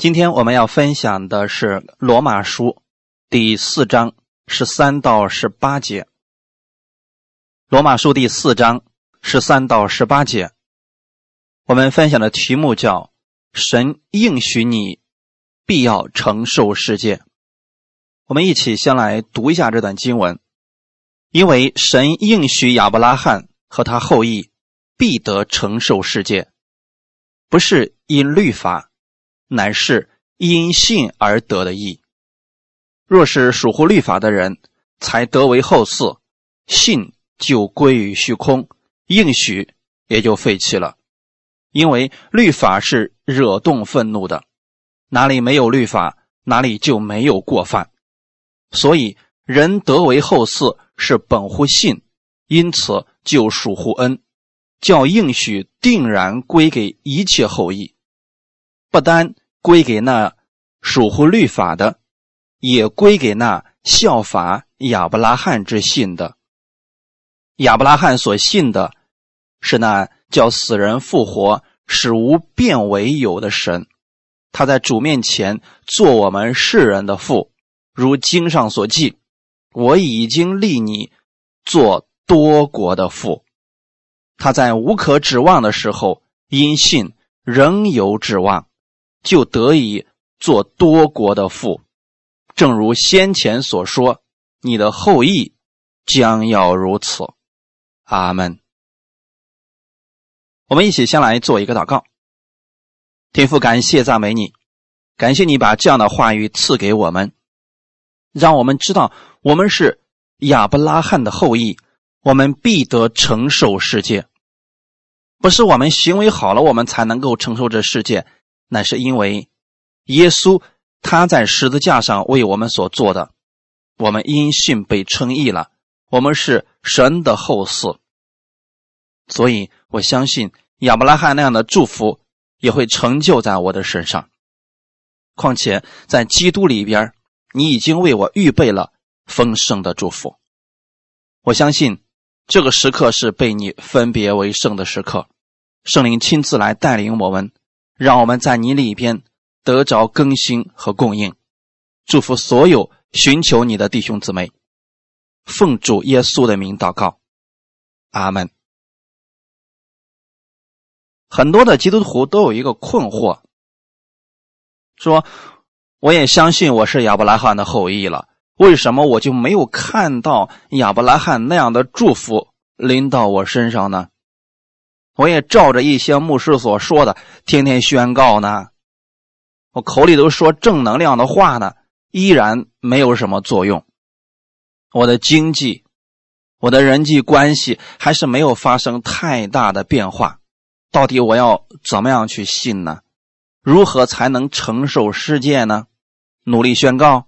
今天我们要分享的是《罗马书》第四章十三到十八节。《罗马书》第四章十三到十八节，我们分享的题目叫“神应许你必要承受世界”。我们一起先来读一下这段经文，因为神应许亚伯拉罕和他后裔必得承受世界，不是因律法。乃是因信而得的义。若是属乎律法的人，才得为后嗣，信就归于虚空，应许也就废弃了。因为律法是惹动愤怒的，哪里没有律法，哪里就没有过犯。所以人得为后嗣是本乎信，因此就属乎恩，叫应许定然归给一切后裔，不单。归给那属乎律法的，也归给那效法亚伯拉罕之信的。亚伯拉罕所信的，是那叫死人复活、使无变为有的神。他在主面前做我们世人的父，如经上所记：“我已经立你做多国的父。”他在无可指望的时候，因信仍有指望。就得以做多国的父，正如先前所说，你的后裔将要如此。阿门。我们一起先来做一个祷告。天父，感谢赞美你，感谢你把这样的话语赐给我们，让我们知道我们是亚伯拉罕的后裔，我们必得承受世界。不是我们行为好了，我们才能够承受这世界。那是因为耶稣他在十字架上为我们所做的，我们因信被称义了，我们是神的后嗣，所以我相信亚伯拉罕那样的祝福也会成就在我的身上。况且在基督里边，你已经为我预备了丰盛的祝福。我相信这个时刻是被你分别为圣的时刻，圣灵亲自来带领我们。让我们在你里边得着更新和供应，祝福所有寻求你的弟兄姊妹，奉主耶稣的名祷告，阿门。很多的基督徒都有一个困惑，说我也相信我是亚伯拉罕的后裔了，为什么我就没有看到亚伯拉罕那样的祝福临到我身上呢？我也照着一些牧师所说的，天天宣告呢，我口里都说正能量的话呢，依然没有什么作用。我的经济，我的人际关系还是没有发生太大的变化。到底我要怎么样去信呢？如何才能承受世界呢？努力宣告，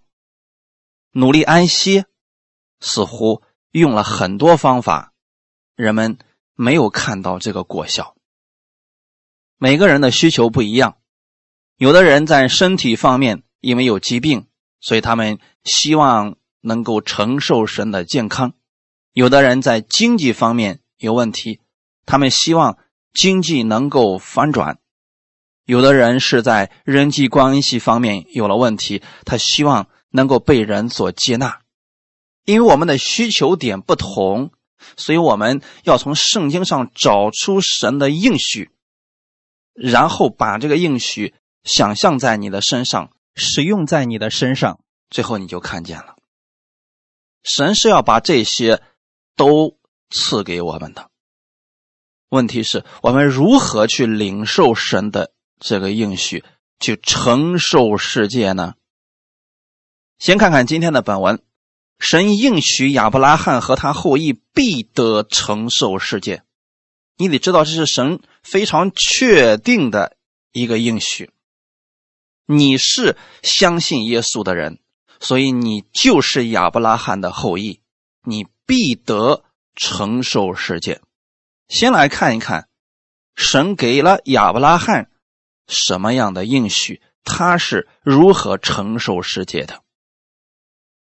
努力安息，似乎用了很多方法，人们。没有看到这个果效。每个人的需求不一样，有的人在身体方面因为有疾病，所以他们希望能够承受神的健康；有的人在经济方面有问题，他们希望经济能够反转；有的人是在人际关系方面有了问题，他希望能够被人所接纳。因为我们的需求点不同。所以我们要从圣经上找出神的应许，然后把这个应许想象在你的身上，使用在你的身上，最后你就看见了。神是要把这些都赐给我们的。问题是我们如何去领受神的这个应许，去承受世界呢？先看看今天的本文。神应许亚伯拉罕和他后裔必得承受世界，你得知道这是神非常确定的一个应许。你是相信耶稣的人，所以你就是亚伯拉罕的后裔，你必得承受世界。先来看一看，神给了亚伯拉罕什么样的应许，他是如何承受世界的。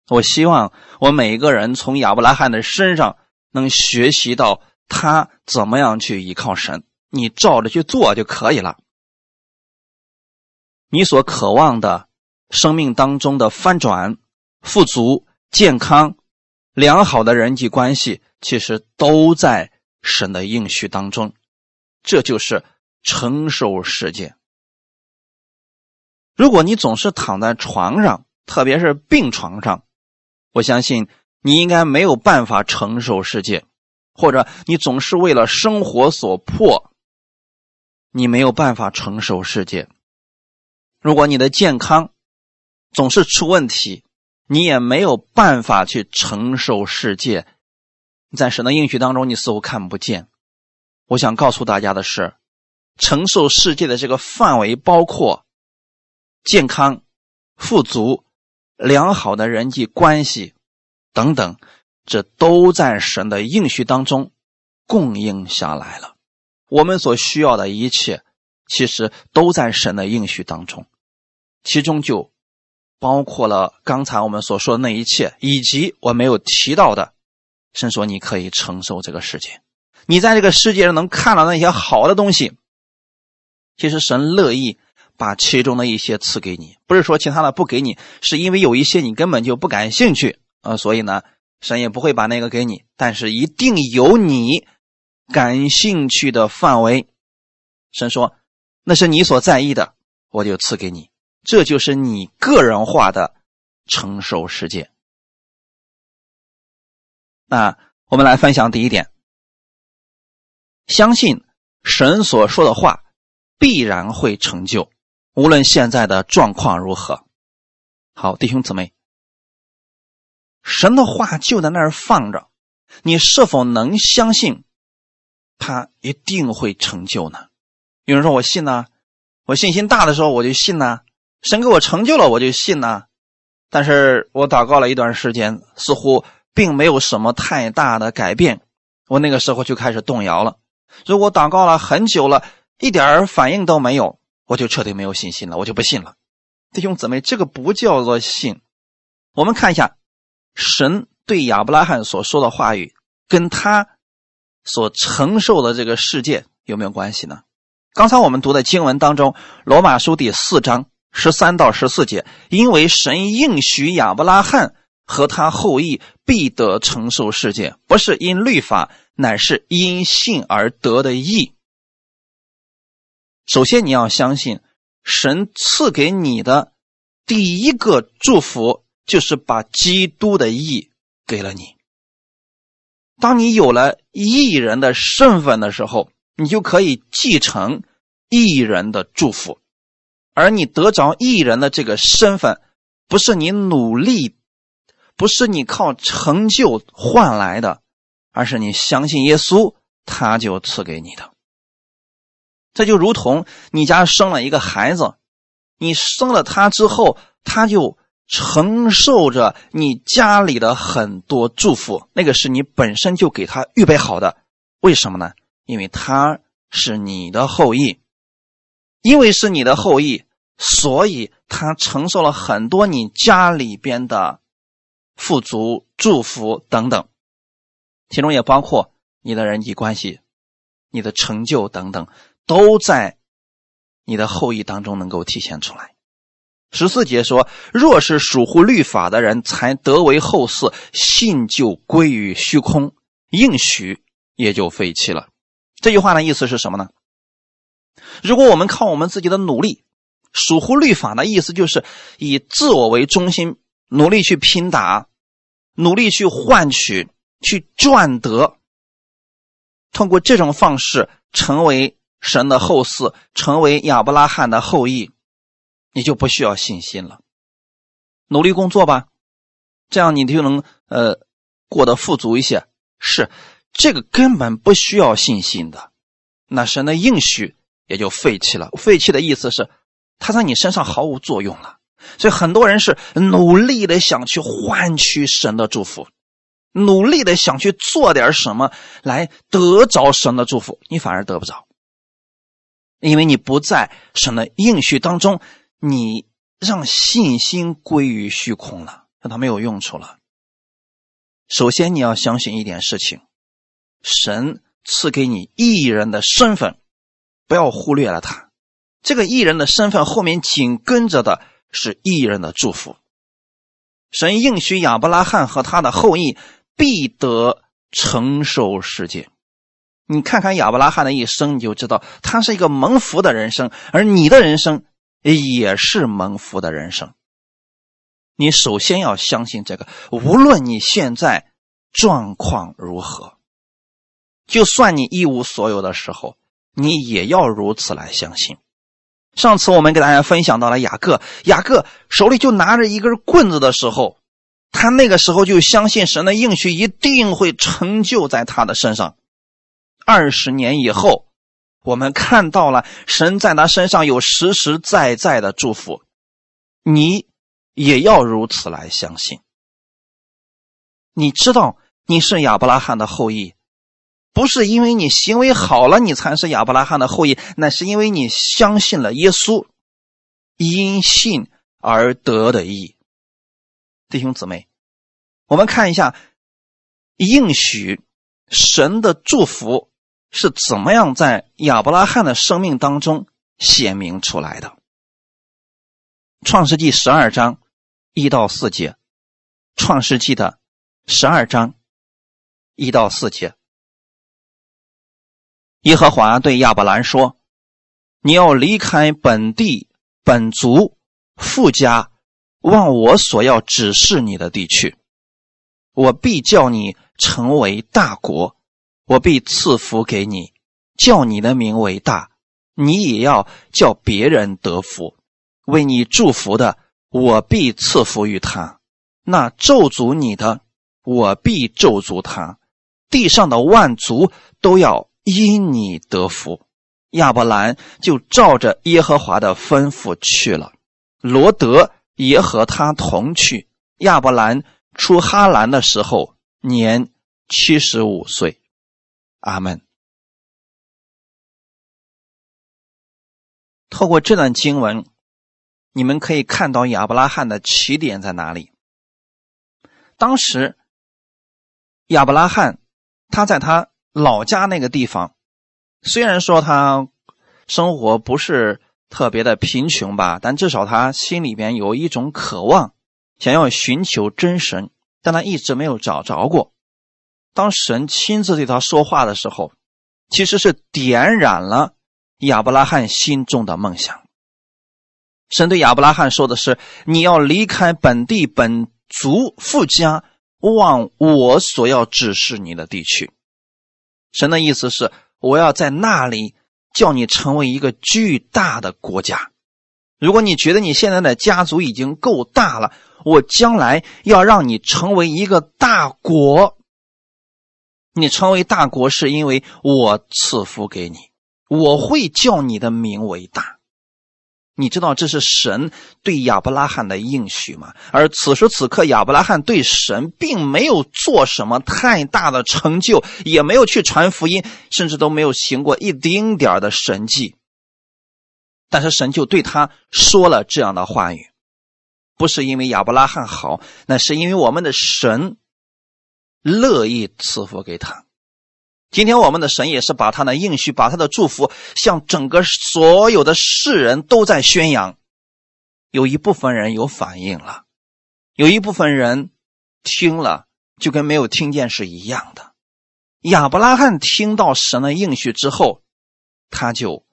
我希望我每一个人从亚伯拉罕的身上能学习到他怎么样去依靠神，你照着去做就可以了。你所渴望的生命当中的翻转、富足、健康、良好的人际关系，其实都在神的应许当中。这就是承受世界。如果你总是躺在床上，特别是病床上，我相信你应该没有办法承受世界，或者你总是为了生活所迫，你没有办法承受世界。如果你的健康总是出问题，你也没有办法去承受世界。在神的应许当中，你似乎看不见。我想告诉大家的是，承受世界的这个范围包括健康、富足。良好的人际关系等等，这都在神的应许当中供应下来了。我们所需要的一切，其实都在神的应许当中，其中就包括了刚才我们所说的那一切，以及我没有提到的。神说你可以承受这个世界，你在这个世界上能看到那些好的东西，其实神乐意。把其中的一些赐给你，不是说其他的不给你，是因为有一些你根本就不感兴趣啊，所以呢，神也不会把那个给你。但是一定有你感兴趣的范围，神说那是你所在意的，我就赐给你。这就是你个人化的承受世界。那我们来分享第一点，相信神所说的话必然会成就。无论现在的状况如何，好，弟兄姊妹，神的话就在那儿放着，你是否能相信他一定会成就呢？有人说我信呢，我信心大的时候我就信呢，神给我成就了我就信呢，但是我祷告了一段时间，似乎并没有什么太大的改变，我那个时候就开始动摇了。如果祷告了很久了，一点反应都没有。我就彻底没有信心了，我就不信了，弟兄姊妹，这个不叫做信。我们看一下，神对亚伯拉罕所说的话语，跟他所承受的这个世界有没有关系呢？刚才我们读的经文当中，《罗马书》第四章十三到十四节，因为神应许亚伯拉罕和他后裔必得承受世界，不是因律法，乃是因信而得的义。首先，你要相信，神赐给你的第一个祝福就是把基督的义给了你。当你有了义人的身份的时候，你就可以继承义人的祝福。而你得着义人的这个身份，不是你努力，不是你靠成就换来的，而是你相信耶稣，他就赐给你的。这就如同你家生了一个孩子，你生了他之后，他就承受着你家里的很多祝福，那个是你本身就给他预备好的。为什么呢？因为他是你的后裔，因为是你的后裔，所以他承受了很多你家里边的富足、祝福等等，其中也包括你的人际关系、你的成就等等。都在你的后裔当中能够体现出来。十四节说：“若是属乎律法的人，才得为后嗣，信就归于虚空，应许也就废弃了。”这句话的意思是什么呢？如果我们靠我们自己的努力，属乎律法的意思就是以自我为中心，努力去拼打，努力去换取，去赚得，通过这种方式成为。神的后嗣成为亚伯拉罕的后裔，你就不需要信心了。努力工作吧，这样你就能呃过得富足一些。是这个根本不需要信心的，那神的应许也就废弃了。废弃的意思是，他在你身上毫无作用了。所以很多人是努力的想去换取神的祝福，努力的想去做点什么来得着神的祝福，你反而得不着。因为你不在神的应许当中，你让信心归于虚空了，让它没有用处了。首先，你要相信一点事情：神赐给你艺人的身份，不要忽略了他。这个艺人的身份后面紧跟着的是艺人的祝福。神应许亚伯拉罕和他的后裔必得承受世界。你看看亚伯拉罕的一生，你就知道他是一个蒙福的人生，而你的人生也是蒙福的人生。你首先要相信这个，无论你现在状况如何，就算你一无所有的时候，你也要如此来相信。上次我们给大家分享到了雅各，雅各手里就拿着一根棍子的时候，他那个时候就相信神的应许一定会成就在他的身上。二十年以后，我们看到了神在他身上有实实在在的祝福，你也要如此来相信。你知道你是亚伯拉罕的后裔。不是因为你行为好了，你才是亚伯拉罕的后裔，那是因为你相信了耶稣，因信而得的义。弟兄姊妹，我们看一下应许神的祝福是怎么样在亚伯拉罕的生命当中显明出来的。创世纪十二章一到四节，创世纪的十二章一到四节。耶和华对亚伯兰说：“你要离开本地本族富家，往我所要指示你的地区。我必叫你成为大国，我必赐福给你，叫你的名为大。你也要叫别人得福。为你祝福的，我必赐福于他；那咒诅你的，我必咒诅他。地上的万族都要。”因你得福，亚伯兰就照着耶和华的吩咐去了。罗德也和他同去。亚伯兰出哈兰的时候年七十五岁。阿门。透过这段经文，你们可以看到亚伯拉罕的起点在哪里。当时，亚伯拉罕他在他。老家那个地方，虽然说他生活不是特别的贫穷吧，但至少他心里边有一种渴望，想要寻求真神，但他一直没有找着过。当神亲自对他说话的时候，其实是点燃了亚伯拉罕心中的梦想。神对亚伯拉罕说的是：“你要离开本地本族富家，往我所要指示你的地区。”神的意思是，我要在那里叫你成为一个巨大的国家。如果你觉得你现在的家族已经够大了，我将来要让你成为一个大国。你成为大国是因为我赐福给你，我会叫你的名为大。你知道这是神对亚伯拉罕的应许吗？而此时此刻，亚伯拉罕对神并没有做什么太大的成就，也没有去传福音，甚至都没有行过一丁点的神迹。但是神就对他说了这样的话语，不是因为亚伯拉罕好，那是因为我们的神乐意赐福给他。今天我们的神也是把他的应许、把他的祝福向整个所有的世人都在宣扬。有一部分人有反应了，有一部分人听了就跟没有听见是一样的。亚伯拉罕听到神的应许之后，他就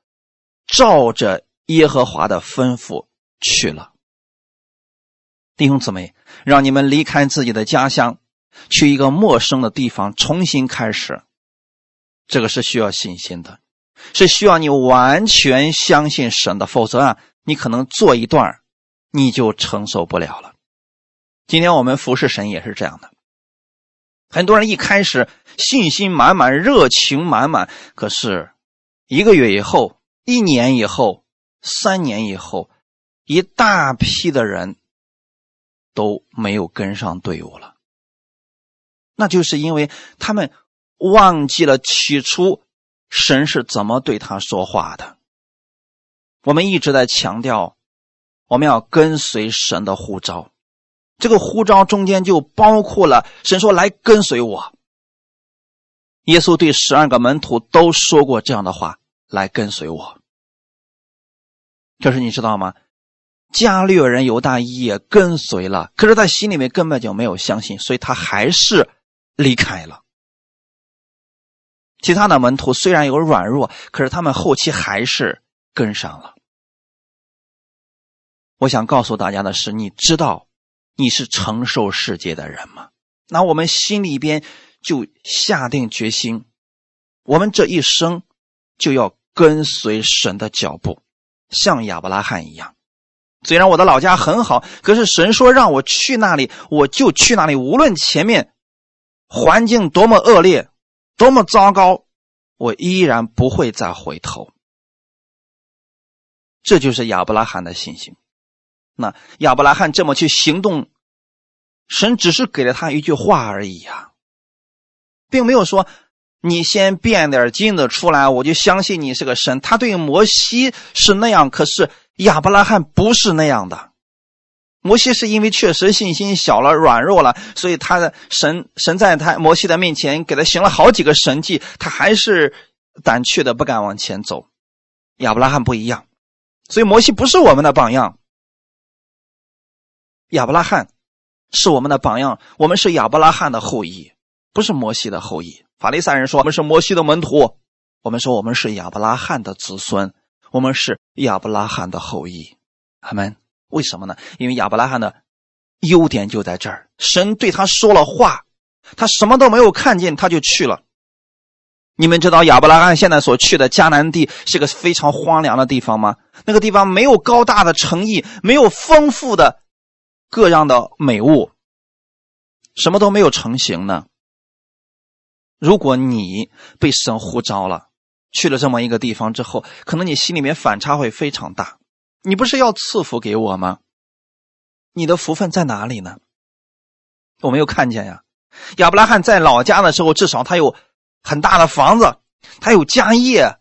照着耶和华的吩咐去了。弟兄姊妹，让你们离开自己的家乡，去一个陌生的地方重新开始。这个是需要信心的，是需要你完全相信神的，否则啊，你可能做一段你就承受不了了。今天我们服侍神也是这样的，很多人一开始信心满满、热情满满，可是一个月以后、一年以后、三年以后，一大批的人都没有跟上队伍了，那就是因为他们。忘记了起初神是怎么对他说话的。我们一直在强调，我们要跟随神的呼召。这个呼召中间就包括了神说：“来跟随我。”耶稣对十二个门徒都说过这样的话：“来跟随我。”可是你知道吗？加略人犹大也跟随了，可是他心里面根本就没有相信，所以他还是离开了。其他的门徒虽然有软弱，可是他们后期还是跟上了。我想告诉大家的是，你知道你是承受世界的人吗？那我们心里边就下定决心，我们这一生就要跟随神的脚步，像亚伯拉罕一样。虽然我的老家很好，可是神说让我去那里，我就去那里。无论前面环境多么恶劣，多么糟糕，我依然不会再回头。这就是亚伯拉罕的信心。那亚伯拉罕这么去行动，神只是给了他一句话而已呀，并没有说你先变点金子出来，我就相信你是个神。他对摩西是那样，可是亚伯拉罕不是那样的。摩西是因为确实信心小了、软弱了，所以他的神神在他摩西的面前给他行了好几个神迹，他还是胆怯的不敢往前走。亚伯拉罕不一样，所以摩西不是我们的榜样。亚伯拉罕是我们的榜样，我们是亚伯拉罕的后裔，不是摩西的后裔。法利赛人说我们是摩西的门徒，我们说我们是亚伯拉罕的子孙，我们是亚伯拉罕的后裔。阿门为什么呢？因为亚伯拉罕的优点就在这儿，神对他说了话，他什么都没有看见，他就去了。你们知道亚伯拉罕现在所去的迦南地是个非常荒凉的地方吗？那个地方没有高大的城邑，没有丰富的。各样的美物，什么都没有成型呢。如果你被神呼召了，去了这么一个地方之后，可能你心里面反差会非常大。你不是要赐福给我吗？你的福分在哪里呢？我没有看见呀。亚伯拉罕在老家的时候，至少他有很大的房子，他有家业。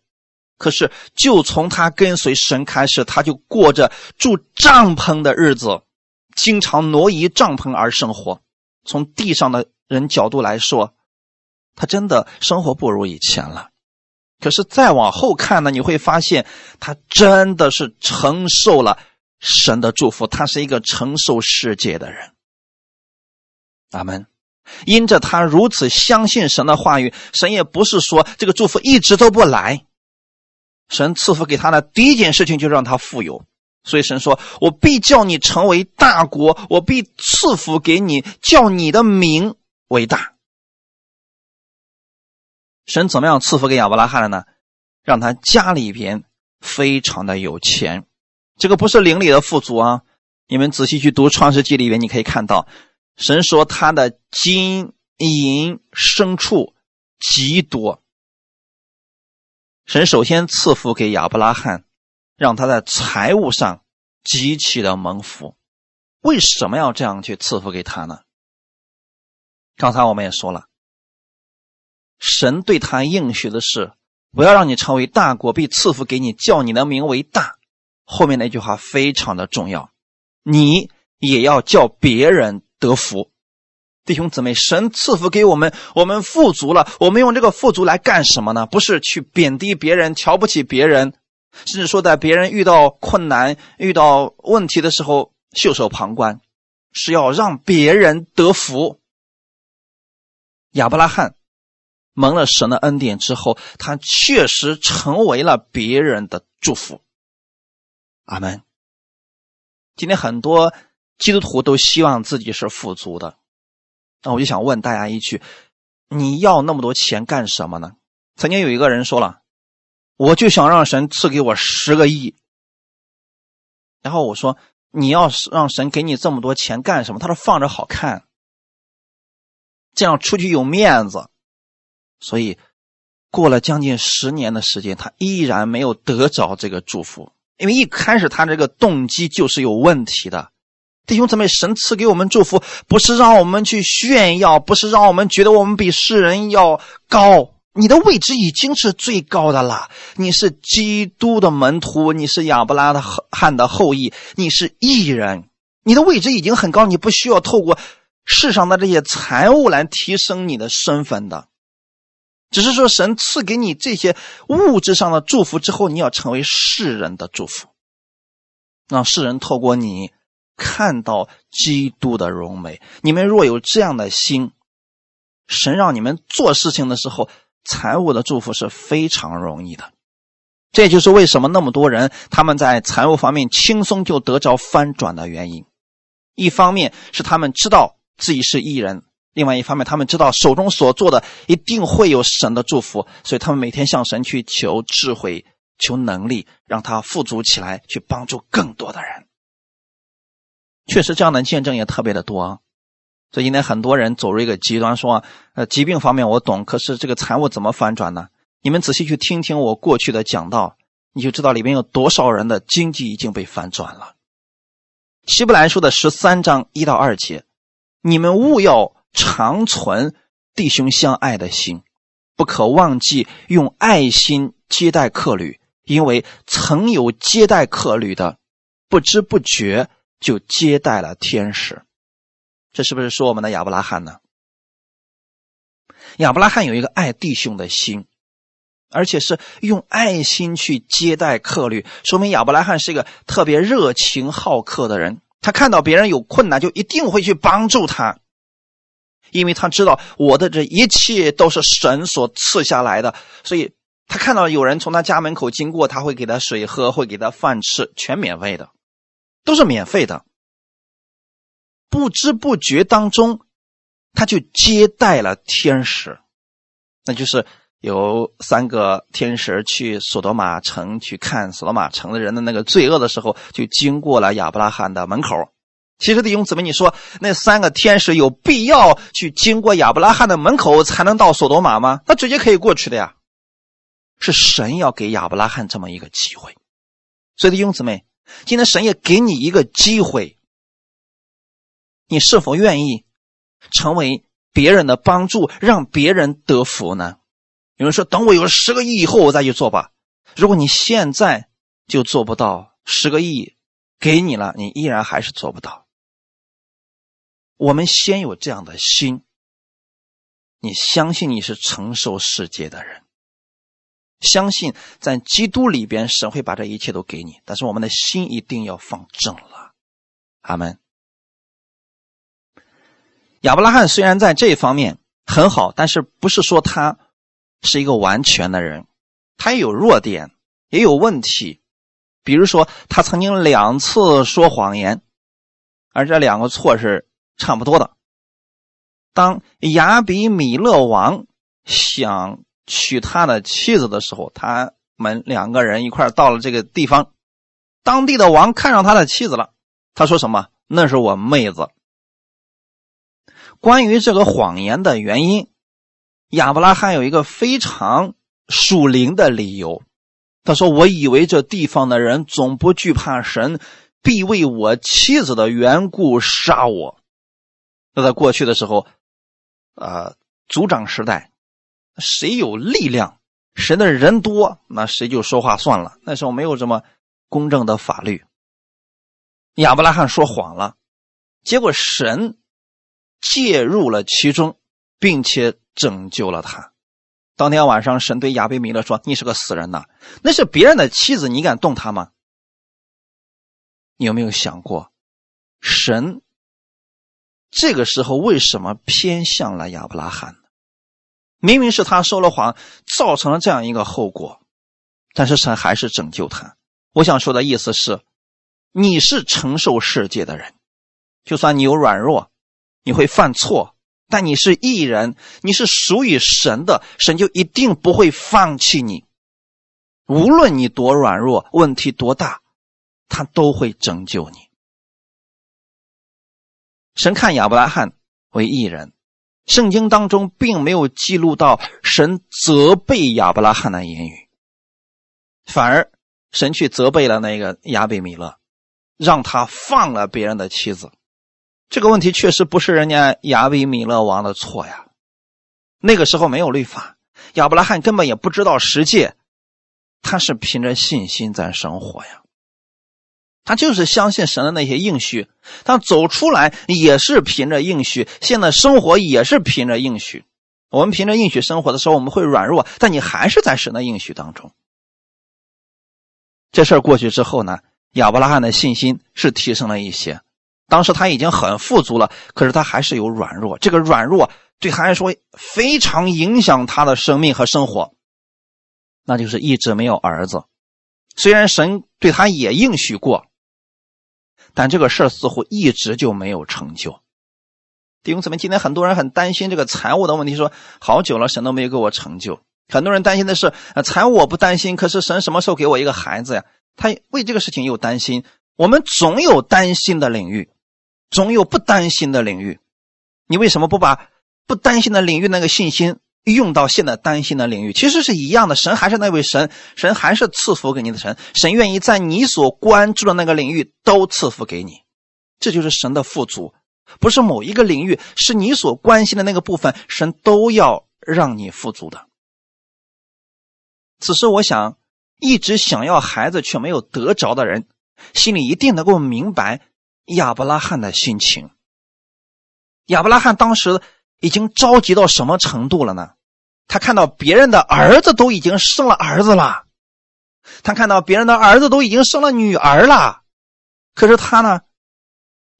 可是，就从他跟随神开始，他就过着住帐篷的日子。经常挪移帐篷而生活，从地上的人角度来说，他真的生活不如以前了。可是再往后看呢，你会发现他真的是承受了神的祝福，他是一个承受世界的人。阿门。因着他如此相信神的话语，神也不是说这个祝福一直都不来，神赐福给他的第一件事情就让他富有。所以神说：“我必叫你成为大国，我必赐福给你，叫你的名为大。”神怎么样赐福给亚伯拉罕的呢？让他家里边非常的有钱，这个不是灵里的富足啊！你们仔细去读创世纪里边，你可以看到，神说他的金银牲畜极多。神首先赐福给亚伯拉罕。让他在财务上极其的蒙福，为什么要这样去赐福给他呢？刚才我们也说了，神对他应许的是，我要让你成为大国，必赐福给你，叫你的名为大。后面那句话非常的重要，你也要叫别人得福。弟兄姊妹，神赐福给我们，我们富足了，我们用这个富足来干什么呢？不是去贬低别人，瞧不起别人。甚至说，在别人遇到困难、遇到问题的时候袖手旁观，是要让别人得福。亚伯拉罕蒙了神的恩典之后，他确实成为了别人的祝福。阿门。今天很多基督徒都希望自己是富足的，那我就想问大家一句：你要那么多钱干什么呢？曾经有一个人说了。我就想让神赐给我十个亿，然后我说：“你要让神给你这么多钱干什么？”他说：“放着好看，这样出去有面子。”所以过了将近十年的时间，他依然没有得着这个祝福，因为一开始他这个动机就是有问题的。弟兄姊妹，神赐给我们祝福，不是让我们去炫耀，不是让我们觉得我们比世人要高。你的位置已经是最高的了，你是基督的门徒，你是亚伯拉罕的后裔，你是异人，你的位置已经很高，你不需要透过世上的这些财物来提升你的身份的，只是说神赐给你这些物质上的祝福之后，你要成为世人的祝福。让世人透过你看到基督的荣美。你们若有这样的心，神让你们做事情的时候，财务的祝福是非常容易的。这就是为什么那么多人他们在财务方面轻松就得着翻转的原因。一方面是他们知道自己是艺人，另外一方面他们知道手中所做的一定会有神的祝福，所以他们每天向神去求智慧、求能力，让他富足起来，去帮助更多的人。确实，这样的见证也特别的多。所以今天很多人走入一个极端，说：“呃，疾病方面我懂，可是这个财务怎么翻转呢？”你们仔细去听听我过去的讲道，你就知道里面有多少人的经济已经被反转了。希伯来书的十三章一到二节，你们务要长存弟兄相爱的心，不可忘记用爱心接待客旅，因为曾有接待客旅的，不知不觉就接待了天使。这是不是说我们的亚伯拉罕呢？亚伯拉罕有一个爱弟兄的心。而且是用爱心去接待客旅，说明亚伯拉罕是一个特别热情好客的人。他看到别人有困难，就一定会去帮助他，因为他知道我的这一切都是神所赐下来的。所以他看到有人从他家门口经过，他会给他水喝，会给他饭吃，全免费的，都是免费的。不知不觉当中，他就接待了天使，那就是。有三个天使去索多玛城去看索多玛城的人的那个罪恶的时候，就经过了亚伯拉罕的门口。其实弟兄姊妹，你说那三个天使有必要去经过亚伯拉罕的门口才能到索多玛吗？那直接可以过去的呀。是神要给亚伯拉罕这么一个机会。所以弟兄姊妹，今天神也给你一个机会，你是否愿意成为别人的帮助，让别人得福呢？有人说：“等我有十个亿以后，我再去做吧。”如果你现在就做不到，十个亿给你了，你依然还是做不到。我们先有这样的心，你相信你是承受世界的人，相信在基督里边，神会把这一切都给你。但是我们的心一定要放正了。阿门。亚伯拉罕虽然在这一方面很好，但是不是说他。是一个完全的人，他也有弱点，也有问题。比如说，他曾经两次说谎言，而这两个错是差不多的。当亚比米勒王想娶他的妻子的时候，他们两个人一块到了这个地方，当地的王看上他的妻子了，他说什么？那是我妹子。关于这个谎言的原因。亚伯拉罕有一个非常属灵的理由，他说：“我以为这地方的人总不惧怕神，必为我妻子的缘故杀我。”那在过去的时候，啊，族长时代，谁有力量，神的人多，那谁就说话算了。那时候没有这么公正的法律。亚伯拉罕说谎了，结果神介入了其中，并且。拯救了他。当天晚上，神对亚伯米勒说：“你是个死人呐！那是别人的妻子，你敢动她吗？”你有没有想过，神这个时候为什么偏向了亚伯拉罕呢？明明是他说了谎，造成了这样一个后果，但是神还是拯救他。我想说的意思是，你是承受世界的人，就算你有软弱，你会犯错。但你是艺人，你是属于神的，神就一定不会放弃你。无论你多软弱，问题多大，他都会拯救你。神看亚伯拉罕为艺人，圣经当中并没有记录到神责备亚伯拉罕的言语，反而神去责备了那个亚比米勒，让他放了别人的妻子。这个问题确实不是人家亚比米勒王的错呀，那个时候没有律法，亚伯拉罕根本也不知道十诫，他是凭着信心在生活呀，他就是相信神的那些应许，他走出来也是凭着应许，现在生活也是凭着应许。我们凭着应许生活的时候，我们会软弱，但你还是在神的应许当中。这事儿过去之后呢，亚伯拉罕的信心是提升了一些。当时他已经很富足了，可是他还是有软弱，这个软弱对他来说非常影响他的生命和生活。那就是一直没有儿子。虽然神对他也应许过，但这个事儿似乎一直就没有成就。弟兄姊妹，今天很多人很担心这个财务的问题，说好久了，神都没有给我成就。很多人担心的是，呃财务我不担心，可是神什么时候给我一个孩子呀？他为这个事情又担心。我们总有担心的领域，总有不担心的领域。你为什么不把不担心的领域那个信心？用到现在担心的领域，其实是一样的。神还是那位神，神还是赐福给你的神。神愿意在你所关注的那个领域都赐福给你，这就是神的富足。不是某一个领域，是你所关心的那个部分，神都要让你富足的。此时，我想，一直想要孩子却没有得着的人，心里一定能够明白亚伯拉罕的心情。亚伯拉罕当时。已经着急到什么程度了呢？他看到别人的儿子都已经生了儿子了，他看到别人的儿子都已经生了女儿了，可是他呢，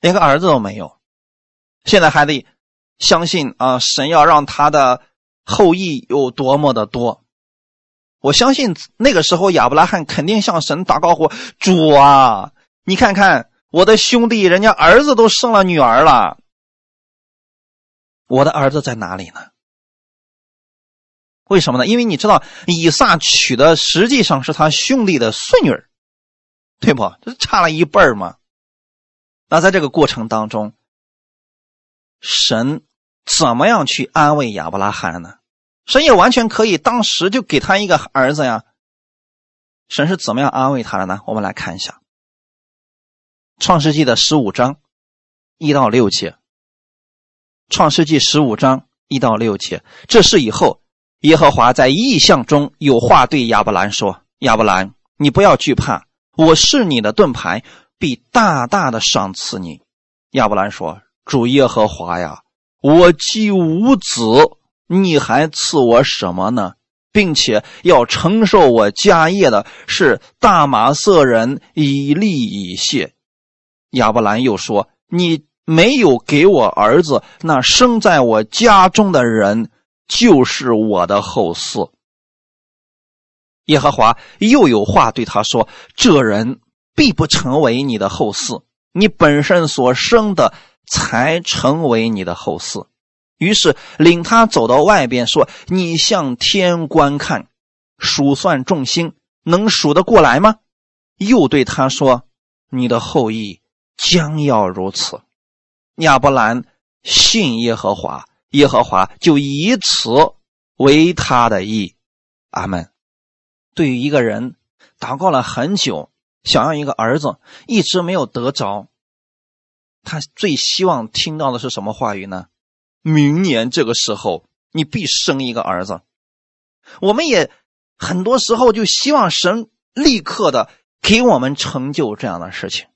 连个儿子都没有。现在还得相信啊，神要让他的后裔有多么的多。我相信那个时候亚伯拉罕肯定向神打高呼：“主啊，你看看我的兄弟，人家儿子都生了女儿了。”我的儿子在哪里呢？为什么呢？因为你知道，以撒娶的实际上是他兄弟的孙女儿，对不？这差了一辈儿嘛。那在这个过程当中，神怎么样去安慰亚伯拉罕呢？神也完全可以当时就给他一个儿子呀。神是怎么样安慰他的呢？我们来看一下《创世纪》的十五章一到六节。创世纪十五章一到六节，这事以后，耶和华在异象中有话对亚伯兰说：“亚伯兰，你不要惧怕，我是你的盾牌，必大大的赏赐你。”亚伯兰说：“主耶和华呀，我既无子，你还赐我什么呢？并且要承受我家业的是大马色人以利以谢。”亚伯兰又说：“你。”没有给我儿子，那生在我家中的人就是我的后嗣。耶和华又有话对他说：“这人必不成为你的后嗣，你本身所生的才成为你的后嗣。”于是领他走到外边，说：“你向天观看，数算众星，能数得过来吗？”又对他说：“你的后裔将要如此。”亚伯兰信耶和华，耶和华就以此为他的意。阿门。对于一个人祷告了很久，想要一个儿子，一直没有得着，他最希望听到的是什么话语呢？明年这个时候，你必生一个儿子。我们也很多时候就希望神立刻的给我们成就这样的事情。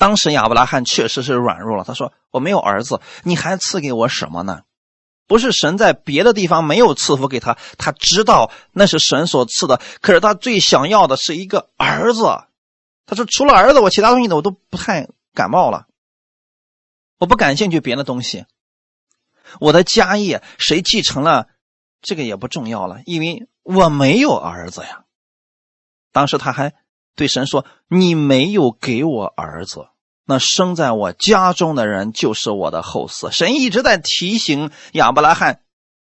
当时亚伯拉罕确实是软弱了。他说：“我没有儿子，你还赐给我什么呢？不是神在别的地方没有赐福给他，他知道那是神所赐的。可是他最想要的是一个儿子。他说：除了儿子，我其他东西的我都不太感冒了。我不感兴趣别的东西。我的家业谁继承了，这个也不重要了，因为我没有儿子呀。当时他还。”对神说：“你没有给我儿子，那生在我家中的人就是我的后嗣。”神一直在提醒亚伯拉罕，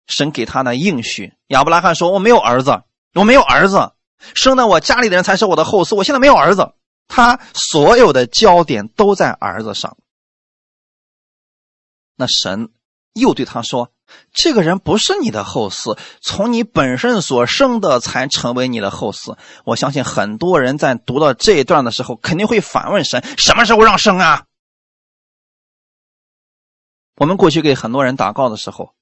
神给他的应许。亚伯拉罕说：“我没有儿子，我没有儿子，生在我家里的人才是我的后嗣。我现在没有儿子。”他所有的焦点都在儿子上。那神又对他说。这个人不是你的后嗣，从你本身所生的才成为你的后嗣。我相信很多人在读到这一段的时候，肯定会反问神：什么时候让生啊？我们过去给很多人祷告的时候，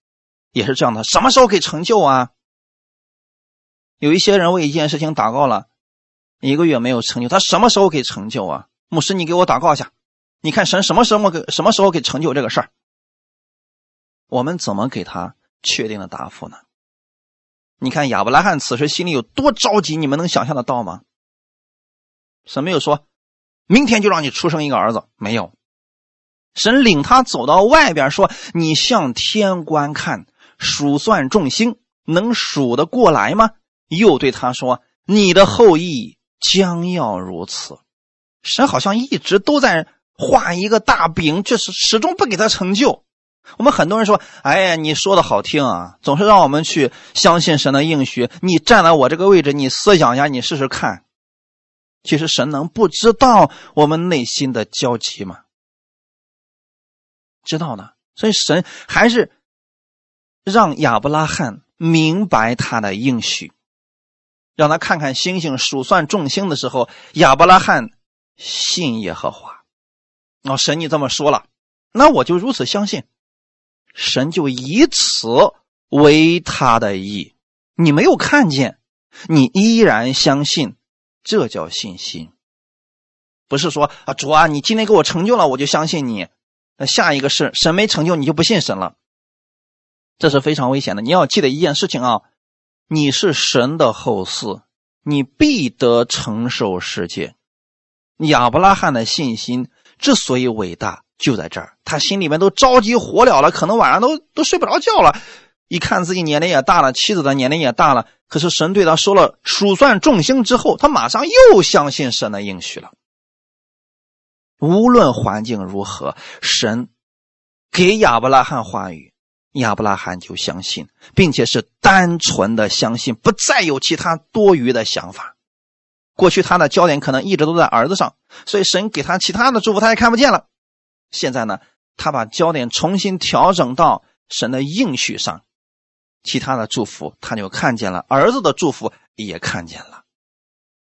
也是这样的：什么时候给成就啊？有一些人为一件事情祷告了一个月没有成就，他什么时候给成就啊？牧师，你给我祷告一下，你看神什么时候给什么时候给成就这个事儿？我们怎么给他确定的答复呢？你看亚伯拉罕此时心里有多着急，你们能想象得到吗？神没有说，明天就让你出生一个儿子，没有。神领他走到外边，说：“你向天观看，数算众星，能数得过来吗？”又对他说：“你的后裔将要如此。”神好像一直都在画一个大饼，就是始终不给他成就。我们很多人说：“哎呀，你说的好听啊，总是让我们去相信神的应许。你站在我这个位置，你思想一下，你试试看。其实神能不知道我们内心的焦急吗？知道呢。所以神还是让亚伯拉罕明白他的应许，让他看看星星，数算众星的时候，亚伯拉罕信耶和华。哦，神你这么说了，那我就如此相信。神就以此为他的意，你没有看见，你依然相信，这叫信心。不是说啊，主啊，你今天给我成就了，我就相信你。那下一个是神没成就，你就不信神了，这是非常危险的。你要记得一件事情啊，你是神的后嗣，你必得承受世界。亚伯拉罕的信心之所以伟大。就在这儿，他心里面都着急火燎了，可能晚上都都睡不着觉了。一看自己年龄也大了，妻子的年龄也大了，可是神对他说了数算众星之后，他马上又相信神的应许了。无论环境如何，神给亚伯拉罕话语，亚伯拉罕就相信，并且是单纯的相信，不再有其他多余的想法。过去他的焦点可能一直都在儿子上，所以神给他其他的祝福他也看不见了。现在呢，他把焦点重新调整到神的应许上，其他的祝福他就看见了，儿子的祝福也看见了。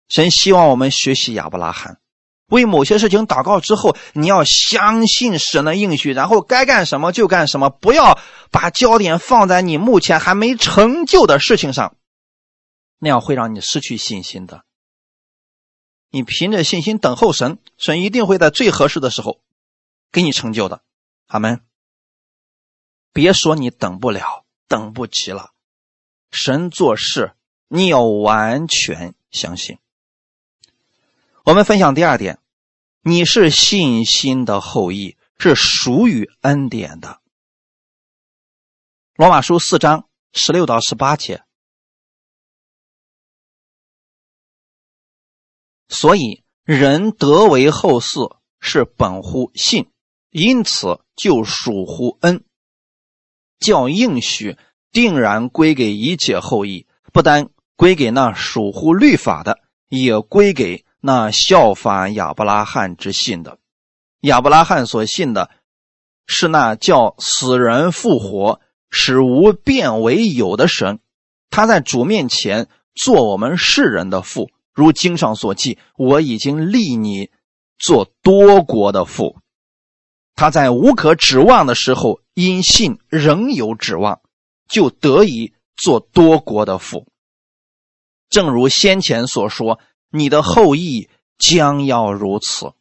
神希望我们学习亚伯拉罕，为某些事情祷告之后，你要相信神的应许，然后该干什么就干什么，不要把焦点放在你目前还没成就的事情上，那样会让你失去信心的。你凭着信心等候神，神一定会在最合适的时候。给你成就的，阿门。别说你等不了，等不及了。神做事，你要完全相信。我们分享第二点，你是信心的后裔，是属于恩典的。罗马书四章十六到十八节。所以人得为后嗣，是本乎信。因此，就属乎恩，叫应许定然归给一切后裔，不单归给那属乎律法的，也归给那效法亚伯拉罕之信的。亚伯拉罕所信的，是那叫死人复活、使无变为有的神。他在主面前做我们世人的父，如经上所记：“我已经立你做多国的父。”他在无可指望的时候，因信仍有指望，就得以做多国的父。正如先前所说，你的后裔将要如此。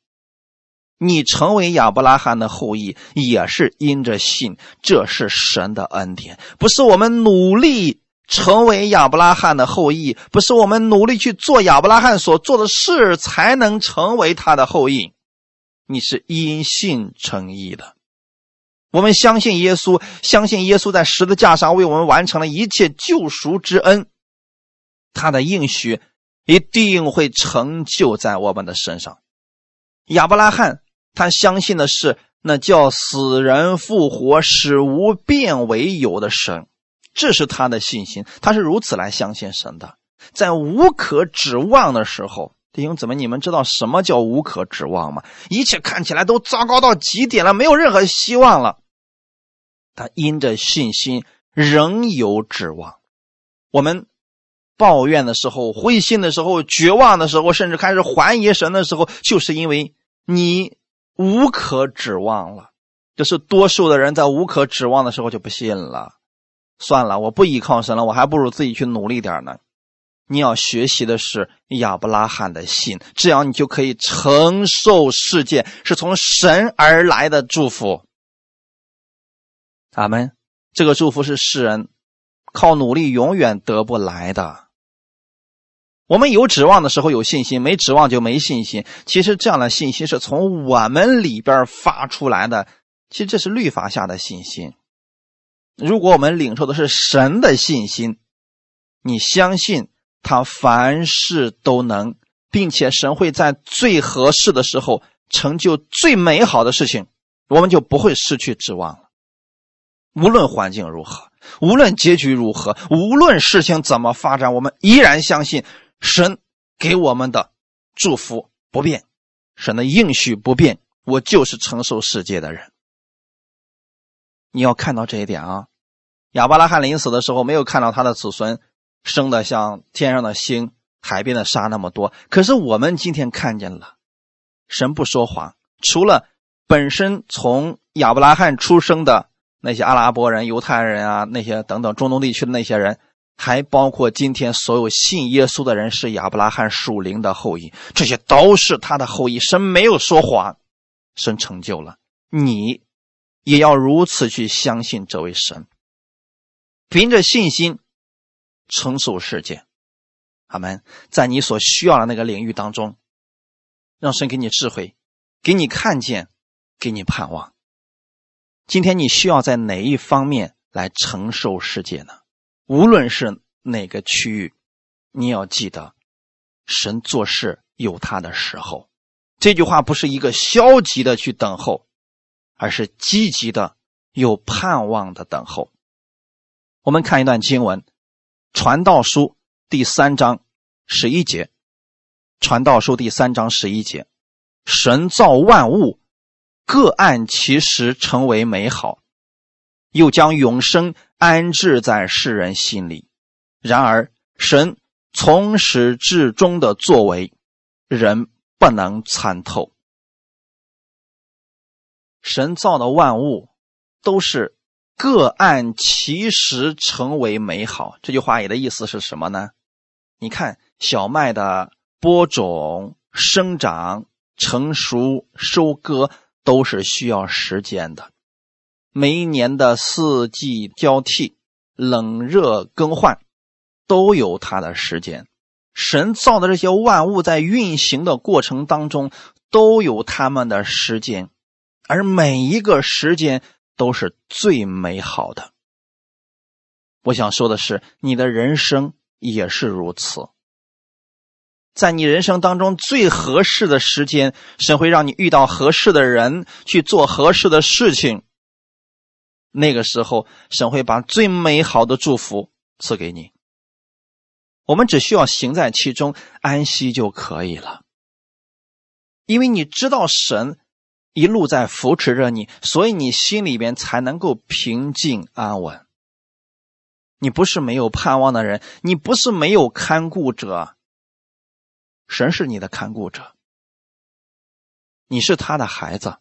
你成为亚伯拉罕的后裔，也是因着信，这是神的恩典，不是我们努力成为亚伯拉罕的后裔，不是我们努力去做亚伯拉罕所做的事才能成为他的后裔。你是因信称义的，我们相信耶稣，相信耶稣在十字架上为我们完成了一切救赎之恩，他的应许一定会成就在我们的身上。亚伯拉罕他相信的是那叫死人复活、使无变为有的神，这是他的信心，他是如此来相信神的，在无可指望的时候。弟兄姊妹，你们知道什么叫无可指望吗？一切看起来都糟糕到极点了，没有任何希望了。他因着信心仍有指望。我们抱怨的时候、灰心的时候、绝望的时候，甚至开始怀疑神的时候，就是因为你无可指望了。就是多数的人在无可指望的时候就不信了，算了，我不依靠神了，我还不如自己去努力点呢。你要学习的是亚伯拉罕的信，这样你就可以承受世界是从神而来的祝福。阿门。这个祝福是世人靠努力永远得不来的。我们有指望的时候有信心，没指望就没信心。其实这样的信心是从我们里边发出来的。其实这是律法下的信心。如果我们领受的是神的信心，你相信他凡事都能，并且神会在最合适的时候成就最美好的事情，我们就不会失去指望了。无论环境如何，无论结局如何，无论事情怎么发展，我们依然相信。神给我们的祝福不变，神的应许不变。我就是承受世界的人。你要看到这一点啊！亚伯拉罕临死的时候，没有看到他的子孙生的像天上的星、海边的沙那么多。可是我们今天看见了，神不说谎。除了本身从亚伯拉罕出生的那些阿拉伯人、犹太人啊，那些等等中东地区的那些人。还包括今天所有信耶稣的人是亚伯拉罕属灵的后裔，这些都是他的后裔。神没有说谎，神成就了。你也要如此去相信这位神，凭着信心承受世界。阿门。在你所需要的那个领域当中，让神给你智慧，给你看见，给你盼望。今天你需要在哪一方面来承受世界呢？无论是哪个区域，你要记得，神做事有他的时候。这句话不是一个消极的去等候，而是积极的、有盼望的等候。我们看一段经文，《传道书》第三章十一节，《传道书》第三章十一节：神造万物，各按其时成为美好。又将永生安置在世人心里。然而，神从始至终的作为，人不能参透。神造的万物都是各按其实成为美好。这句话里的意思是什么呢？你看，小麦的播种、生长、成熟、收割，都是需要时间的。每一年的四季交替、冷热更换，都有它的时间。神造的这些万物在运行的过程当中，都有他们的时间，而每一个时间都是最美好的。我想说的是，你的人生也是如此。在你人生当中最合适的时间，神会让你遇到合适的人，去做合适的事情。那个时候，神会把最美好的祝福赐给你。我们只需要行在其中，安息就可以了。因为你知道神一路在扶持着你，所以你心里边才能够平静安稳。你不是没有盼望的人，你不是没有看顾者。神是你的看顾者，你是他的孩子，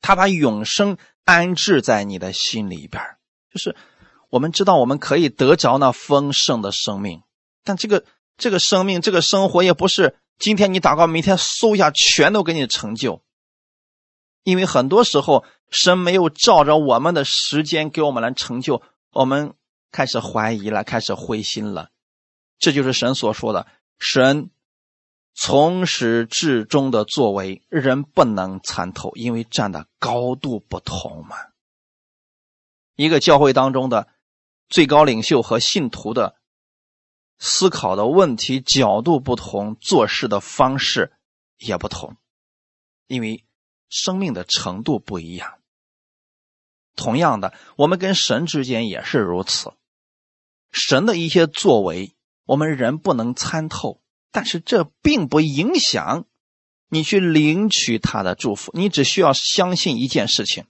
他把永生。安置在你的心里边就是我们知道我们可以得着那丰盛的生命，但这个这个生命这个生活也不是今天你祷告，明天嗖一下全都给你成就。因为很多时候神没有照着我们的时间给我们来成就，我们开始怀疑了，开始灰心了。这就是神所说的，神从始至终的作为，人不能参透，因为站的高度不同嘛。一个教会当中的最高领袖和信徒的思考的问题角度不同，做事的方式也不同，因为生命的程度不一样。同样的，我们跟神之间也是如此，神的一些作为，我们人不能参透。但是这并不影响你去领取他的祝福，你只需要相信一件事情，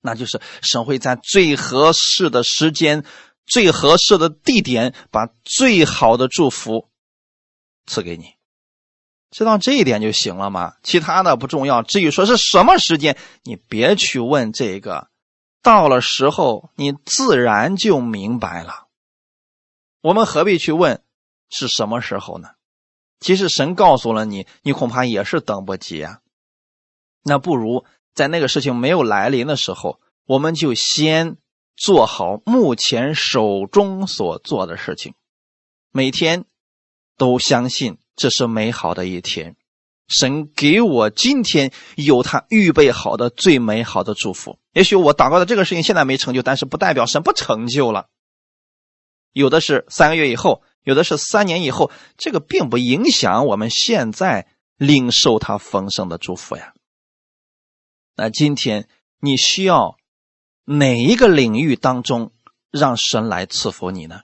那就是神会在最合适的时间、最合适的地点，把最好的祝福赐给你。知道这一点就行了嘛？其他的不重要。至于说是什么时间，你别去问这个，到了时候你自然就明白了。我们何必去问？是什么时候呢？其实神告诉了你，你恐怕也是等不及啊。那不如在那个事情没有来临的时候，我们就先做好目前手中所做的事情，每天都相信这是美好的一天。神给我今天有他预备好的最美好的祝福。也许我祷告的这个事情现在没成就，但是不代表神不成就了。有的是三个月以后，有的是三年以后，这个并不影响我们现在领受他丰盛的祝福呀。那今天你需要哪一个领域当中让神来赐福你呢？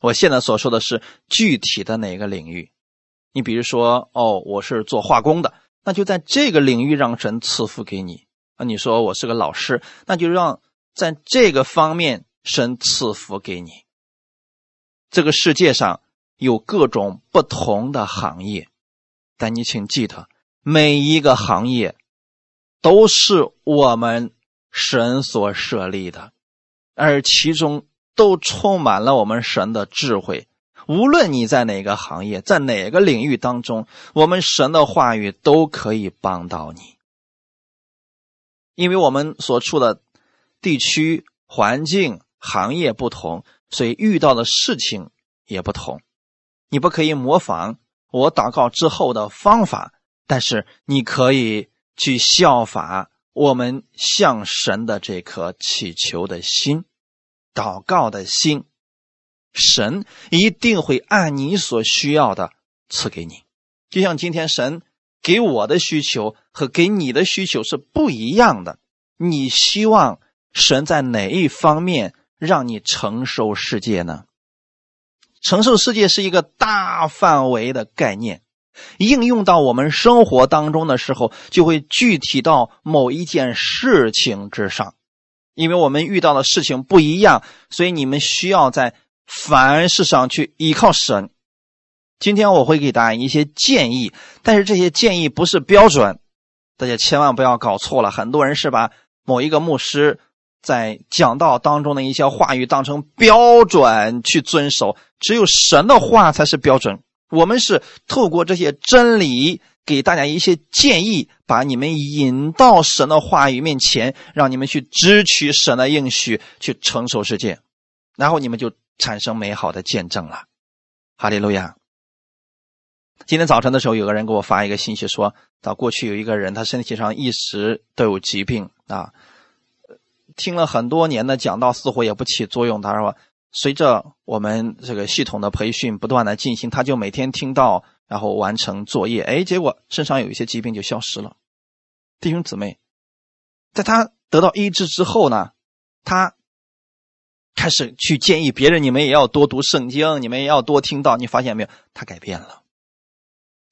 我现在所说的是具体的哪个领域？你比如说，哦，我是做化工的，那就在这个领域让神赐福给你啊。你说我是个老师，那就让在这个方面神赐福给你。这个世界上有各种不同的行业，但你请记得，每一个行业都是我们神所设立的，而其中都充满了我们神的智慧。无论你在哪个行业，在哪个领域当中，我们神的话语都可以帮到你，因为我们所处的地区、环境、行业不同，所以遇到的事情也不同。你不可以模仿我祷告之后的方法，但是你可以去效法我们向神的这颗祈求的心、祷告的心。神一定会按你所需要的赐给你，就像今天神给我的需求和给你的需求是不一样的。你希望神在哪一方面让你承受世界呢？承受世界是一个大范围的概念，应用到我们生活当中的时候，就会具体到某一件事情之上。因为我们遇到的事情不一样，所以你们需要在。凡事上去依靠神。今天我会给大家一些建议，但是这些建议不是标准，大家千万不要搞错了。很多人是把某一个牧师在讲道当中的一些话语当成标准去遵守，只有神的话才是标准。我们是透过这些真理给大家一些建议，把你们引到神的话语面前，让你们去支取神的应许，去承受世界，然后你们就。产生美好的见证了，哈利路亚。今天早晨的时候，有个人给我发一个信息，说到过去有一个人，他身体上一直都有疾病啊，听了很多年的讲道，似乎也不起作用。他说，随着我们这个系统的培训不断的进行，他就每天听到，然后完成作业，哎，结果身上有一些疾病就消失了。弟兄姊妹，在他得到医治之后呢，他。开始去建议别人，你们也要多读圣经，你们也要多听到。你发现没有？他改变了，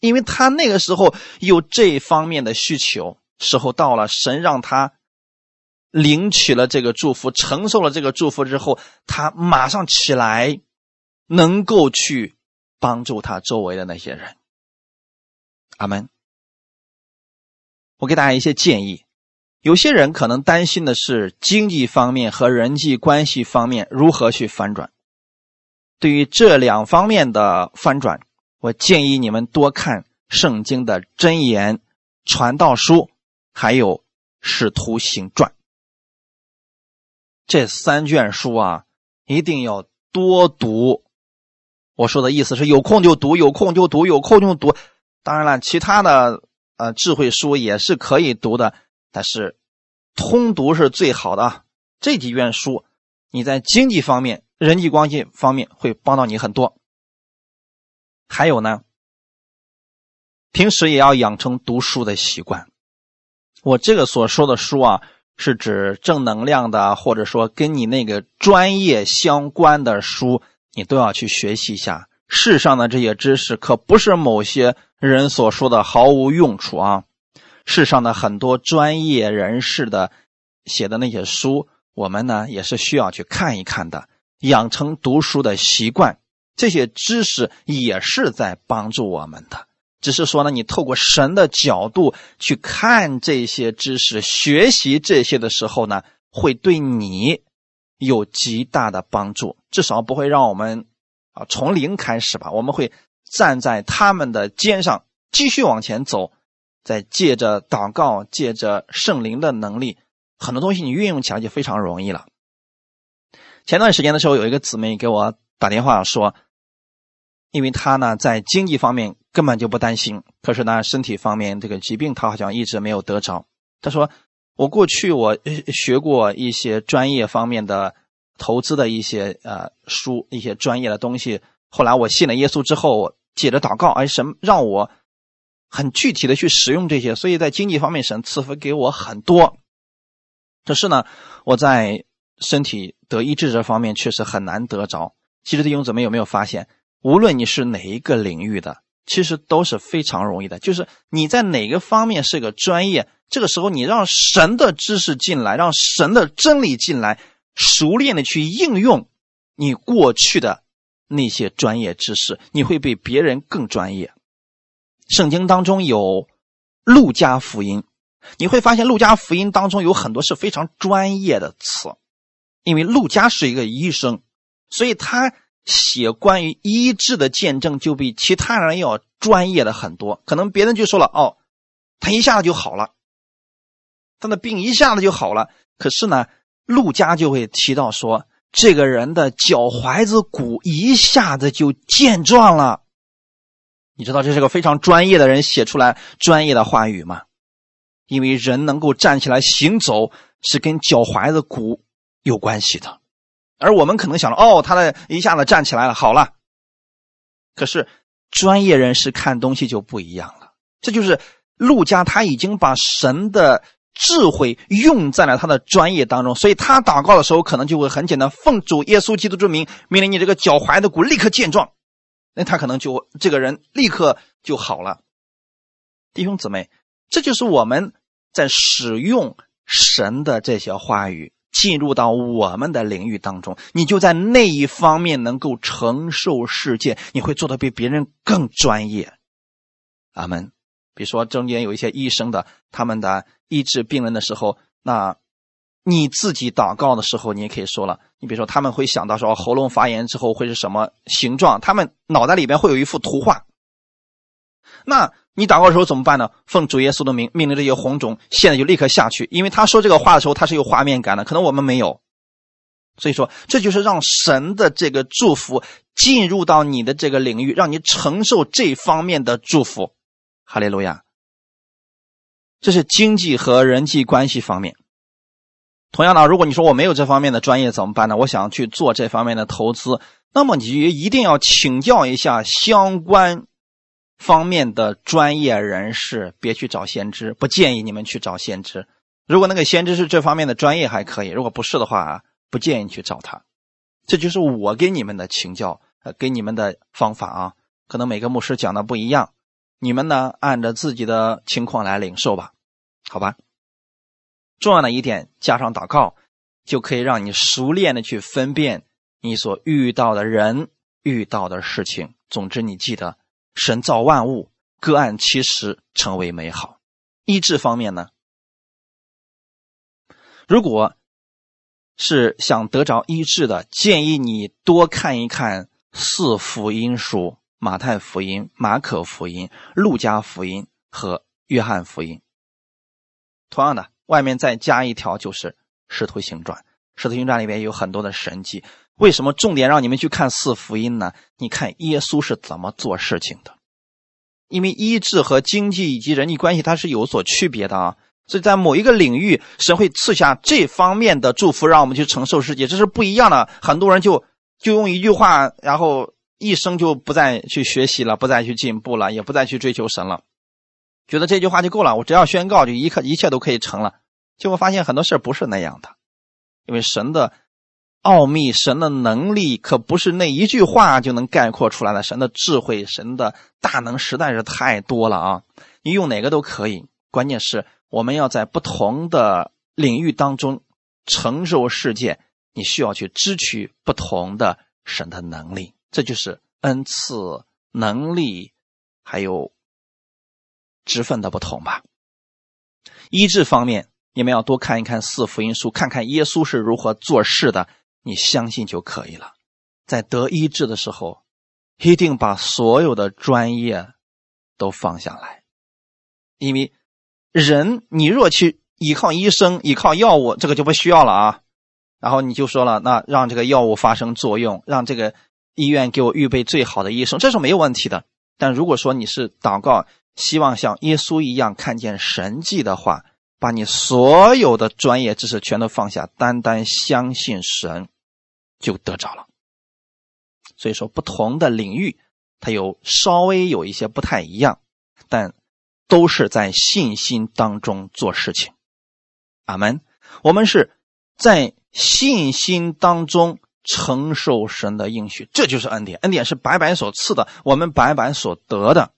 因为他那个时候有这方面的需求，时候到了，神让他领取了这个祝福，承受了这个祝福之后，他马上起来，能够去帮助他周围的那些人。阿门。我给大家一些建议。有些人可能担心的是经济方面和人际关系方面如何去反转。对于这两方面的翻转，我建议你们多看圣经的箴言、传道书，还有使徒行传这三卷书啊，一定要多读。我说的意思是有空就读，有空就读，有空就读。当然了，其他的呃智慧书也是可以读的。但是，通读是最好的啊。这几卷书，你在经济方面、人际关系方面会帮到你很多。还有呢，平时也要养成读书的习惯。我这个所说的书啊，是指正能量的，或者说跟你那个专业相关的书，你都要去学习一下。世上的这些知识，可不是某些人所说的毫无用处啊。世上的很多专业人士的写的那些书，我们呢也是需要去看一看的，养成读书的习惯。这些知识也是在帮助我们的，只是说呢，你透过神的角度去看这些知识，学习这些的时候呢，会对你有极大的帮助，至少不会让我们啊从零开始吧。我们会站在他们的肩上继续往前走。在借着祷告，借着圣灵的能力，很多东西你运用起来就非常容易了。前段时间的时候，有一个姊妹给我打电话说，因为他呢在经济方面根本就不担心，可是呢身体方面这个疾病他好像一直没有得着。他说：“我过去我学过一些专业方面的投资的一些呃书，一些专业的东西。后来我信了耶稣之后，我借着祷告，哎，神让我很具体的去使用这些，所以在经济方面神赐福给我很多。可是呢，我在身体得医治这方面确实很难得着。其实弟兄姊妹有没有发现？”无论你是哪一个领域的，其实都是非常容易的。就是你在哪个方面是个专业，这个时候你让神的知识进来，让神的真理进来，熟练的去应用你过去的那些专业知识，你会比别人更专业。圣经当中有路加福音，你会发现路加福音当中有很多是非常专业的词，因为路加是一个医生，所以他。写关于医治的见证，就比其他人要专业的很多。可能别人就说了：“哦，他一下子就好了，他的病一下子就好了。”可是呢，陆家就会提到说，这个人的脚踝子骨一下子就健壮了。你知道这是个非常专业的人写出来专业的话语吗？因为人能够站起来行走，是跟脚踝的骨有关系的。而我们可能想了，哦，他的一下子站起来了，好了。可是专业人士看东西就不一样了。这就是陆家他已经把神的智慧用在了他的专业当中，所以他祷告的时候可能就会很简单，奉主耶稣基督之名，命令你这个脚踝的骨立刻健壮，那他可能就这个人立刻就好了。弟兄姊妹，这就是我们在使用神的这些话语。进入到我们的领域当中，你就在那一方面能够承受世界，你会做的比别人更专业。阿门。比如说中间有一些医生的，他们的医治病人的时候，那你自己祷告的时候，你也可以说了。你比如说他们会想到说喉咙发炎之后会是什么形状，他们脑袋里边会有一幅图画。那。你祷告的时候怎么办呢？奉主耶稣的名，命令这些红肿现在就立刻下去。因为他说这个话的时候，他是有画面感的，可能我们没有。所以说，这就是让神的这个祝福进入到你的这个领域，让你承受这方面的祝福。哈利路亚。这是经济和人际关系方面。同样的，如果你说我没有这方面的专业怎么办呢？我想去做这方面的投资，那么你就一定要请教一下相关。方面的专业人士，别去找先知，不建议你们去找先知。如果那个先知是这方面的专业，还可以；如果不是的话，不建议去找他。这就是我给你们的请教，呃，给你们的方法啊。可能每个牧师讲的不一样，你们呢按照自己的情况来领受吧，好吧。重要的一点，加上祷告，就可以让你熟练的去分辨你所遇到的人、遇到的事情。总之，你记得。神造万物，各按其时成为美好。医治方面呢？如果是想得着医治的，建议你多看一看四福音书：马太福音、马可福音、路加福音和约翰福音。同样的，外面再加一条就是使徒行传。使徒行传里面有很多的神迹。为什么重点让你们去看四福音呢？你看耶稣是怎么做事情的？因为医治和经济以及人际关系它是有所区别的啊，所以在某一个领域，神会赐下这方面的祝福，让我们去承受世界，这是不一样的。很多人就就用一句话，然后一生就不再去学习了，不再去进步了，也不再去追求神了，觉得这句话就够了，我只要宣告，就一刻一切都可以成了。结果发现很多事不是那样的，因为神的。奥秘神的能力可不是那一句话就能概括出来的。神的智慧、神的大能实在是太多了啊！你用哪个都可以，关键是我们要在不同的领域当中承受世界，你需要去支取不同的神的能力，这就是恩赐、能力还有职分的不同吧。医治方面，你们要多看一看四福音书，看看耶稣是如何做事的。你相信就可以了，在得医治的时候，一定把所有的专业都放下来，因为人你若去依靠医生、依靠药物，这个就不需要了啊。然后你就说了，那让这个药物发生作用，让这个医院给我预备最好的医生，这是没有问题的。但如果说你是祷告，希望像耶稣一样看见神迹的话，把你所有的专业知识全都放下，单单相信神，就得着了。所以说，不同的领域，它有稍微有一些不太一样，但都是在信心当中做事情。阿门。我们是在信心当中承受神的应许，这就是恩典。恩典是白白所赐的，我们白白所得的。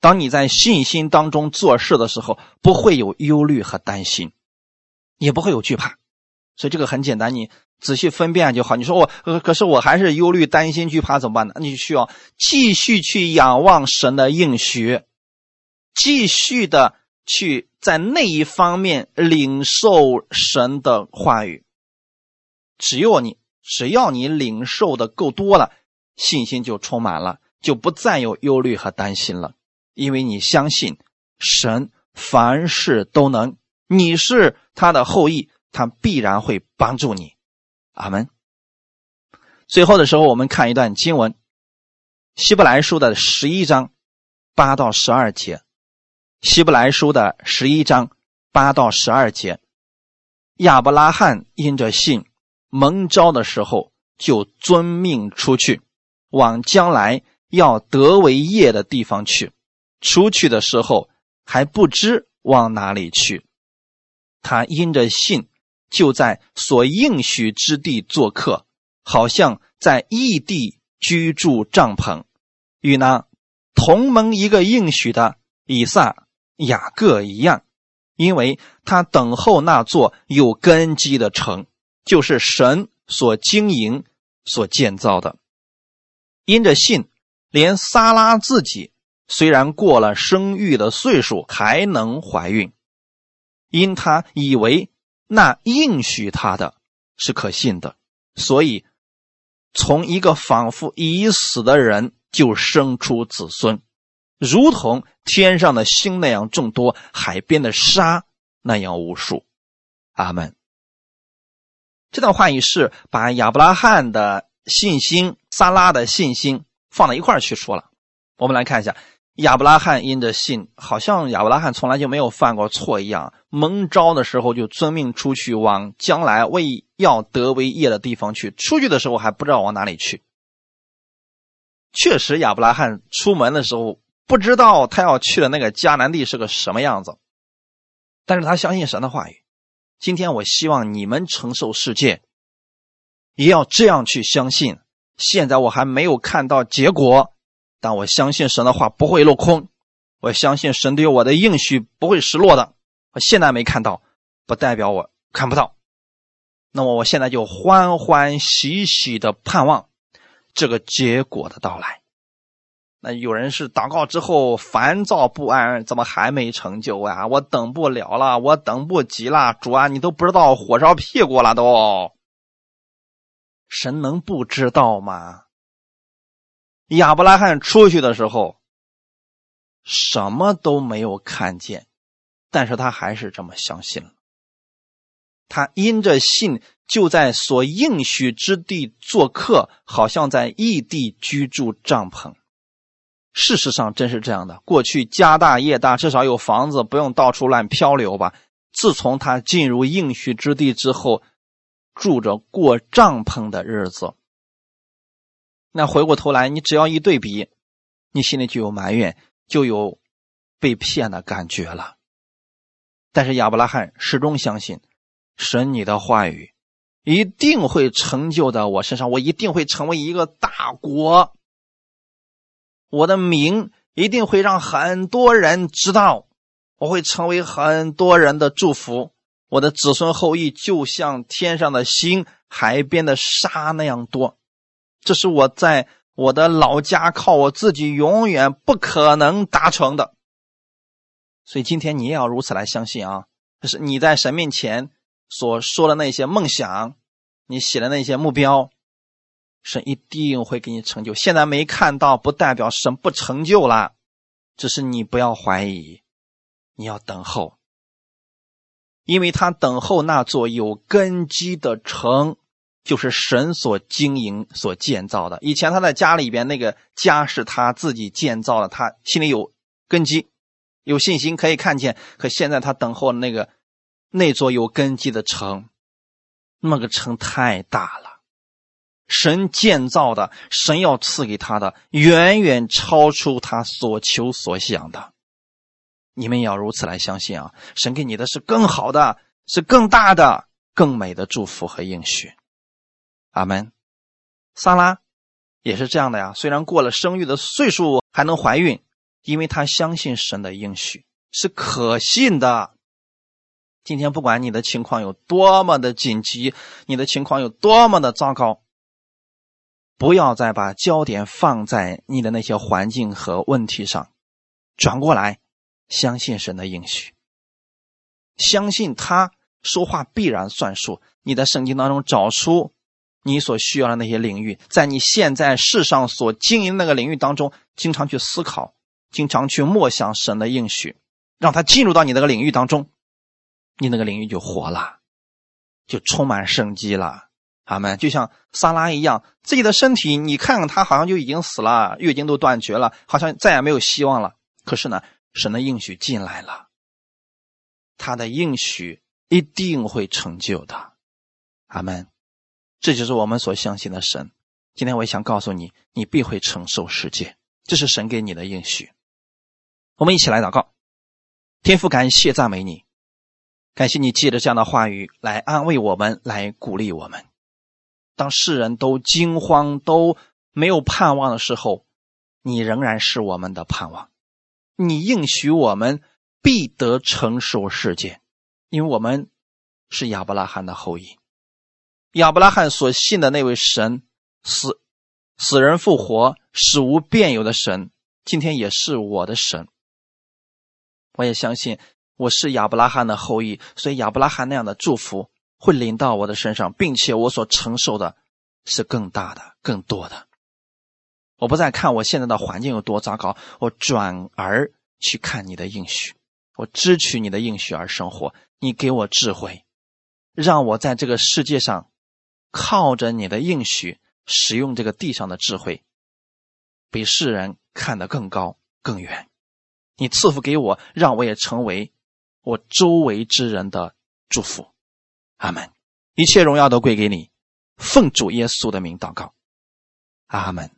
当你在信心当中做事的时候，不会有忧虑和担心，也不会有惧怕，所以这个很简单，你仔细分辨就好。你说我，可是我还是忧虑、担心、惧怕怎么办呢？你需要继续去仰望神的应许，继续的去在那一方面领受神的话语。只有你，只要你领受的够多了，信心就充满了，就不再有忧虑和担心了。因为你相信神凡事都能，你是他的后裔，他必然会帮助你。阿门。最后的时候，我们看一段经文，《希伯来书》的十一章八到十二节，《希伯来书》的十一章八到十二节，亚伯拉罕因着信蒙召的时候，就遵命出去，往将来要得为业的地方去。出去的时候还不知往哪里去，他因着信就在所应许之地做客，好像在异地居住帐篷，与那同盟一个应许的以撒、雅各一样，因为他等候那座有根基的城，就是神所经营、所建造的。因着信，连撒拉自己。虽然过了生育的岁数，还能怀孕，因他以为那应许他的是可信的，所以从一个仿佛已死的人就生出子孙，如同天上的星那样众多，海边的沙那样无数。阿门。这段话语是把亚伯拉罕的信心、撒拉的信心放在一块儿去说了。我们来看一下。亚伯拉罕因着信，好像亚伯拉罕从来就没有犯过错一样。蒙召的时候就遵命出去，往将来为要得为业的地方去。出去的时候还不知道往哪里去。确实，亚伯拉罕出门的时候不知道他要去的那个迦南地是个什么样子，但是他相信神的话语。今天我希望你们承受世界，也要这样去相信。现在我还没有看到结果。但我相信神的话不会落空，我相信神对我的应许不会失落的。我现在没看到，不代表我看不到。那么我现在就欢欢喜喜的盼望这个结果的到来。那有人是祷告之后烦躁不安，怎么还没成就啊？我等不了了，我等不及了，主啊，你都不知道火烧屁股了都。神能不知道吗？亚伯拉罕出去的时候，什么都没有看见，但是他还是这么相信了。他因着信，就在所应许之地做客，好像在异地居住帐篷。事实上，真是这样的。过去家大业大，至少有房子，不用到处乱漂流吧。自从他进入应许之地之后，住着过帐篷的日子。那回过头来，你只要一对比，你心里就有埋怨，就有被骗的感觉了。但是亚伯拉罕始终相信，神你的话语一定会成就在我身上，我一定会成为一个大国，我的名一定会让很多人知道，我会成为很多人的祝福，我的子孙后裔就像天上的星、海边的沙那样多。这是我在我的老家靠我自己永远不可能达成的，所以今天你也要如此来相信啊！就是你在神面前所说的那些梦想，你写的那些目标，神一定会给你成就。现在没看到，不代表神不成就了，只是你不要怀疑，你要等候，因为他等候那座有根基的城。就是神所经营、所建造的。以前他在家里边，那个家是他自己建造的，他心里有根基、有信心，可以看见。可现在他等候那个那座有根基的城，那个城太大了，神建造的，神要赐给他的，远远超出他所求所想的。你们也要如此来相信啊！神给你的是更好的，是更大的、更美的祝福和应许。阿门。萨拉也是这样的呀。虽然过了生育的岁数，还能怀孕，因为她相信神的应许是可信的。今天不管你的情况有多么的紧急，你的情况有多么的糟糕，不要再把焦点放在你的那些环境和问题上，转过来相信神的应许，相信他说话必然算数。你在圣经当中找出。你所需要的那些领域，在你现在世上所经营那个领域当中，经常去思考，经常去默想神的应许，让他进入到你那个领域当中，你那个领域就活了，就充满生机了。阿门。就像萨拉一样，自己的身体，你看看他好像就已经死了，月经都断绝了，好像再也没有希望了。可是呢，神的应许进来了，他的应许一定会成就的。阿门。这就是我们所相信的神。今天我也想告诉你，你必会承受世界，这是神给你的应许。我们一起来祷告，天父，感谢赞美你，感谢你借着这样的话语来安慰我们，来鼓励我们。当世人都惊慌、都没有盼望的时候，你仍然是我们的盼望。你应许我们必得承受世界，因为我们是亚伯拉罕的后裔。亚伯拉罕所信的那位神，死死人复活、死无变有的神，今天也是我的神。我也相信我是亚伯拉罕的后裔，所以亚伯拉罕那样的祝福会临到我的身上，并且我所承受的是更大的、更多的。我不再看我现在的环境有多糟糕，我转而去看你的应许，我支取你的应许而生活。你给我智慧，让我在这个世界上。靠着你的应许，使用这个地上的智慧，比世人看得更高更远。你赐福给我，让我也成为我周围之人的祝福。阿门。一切荣耀都归给你，奉主耶稣的名祷告。阿门。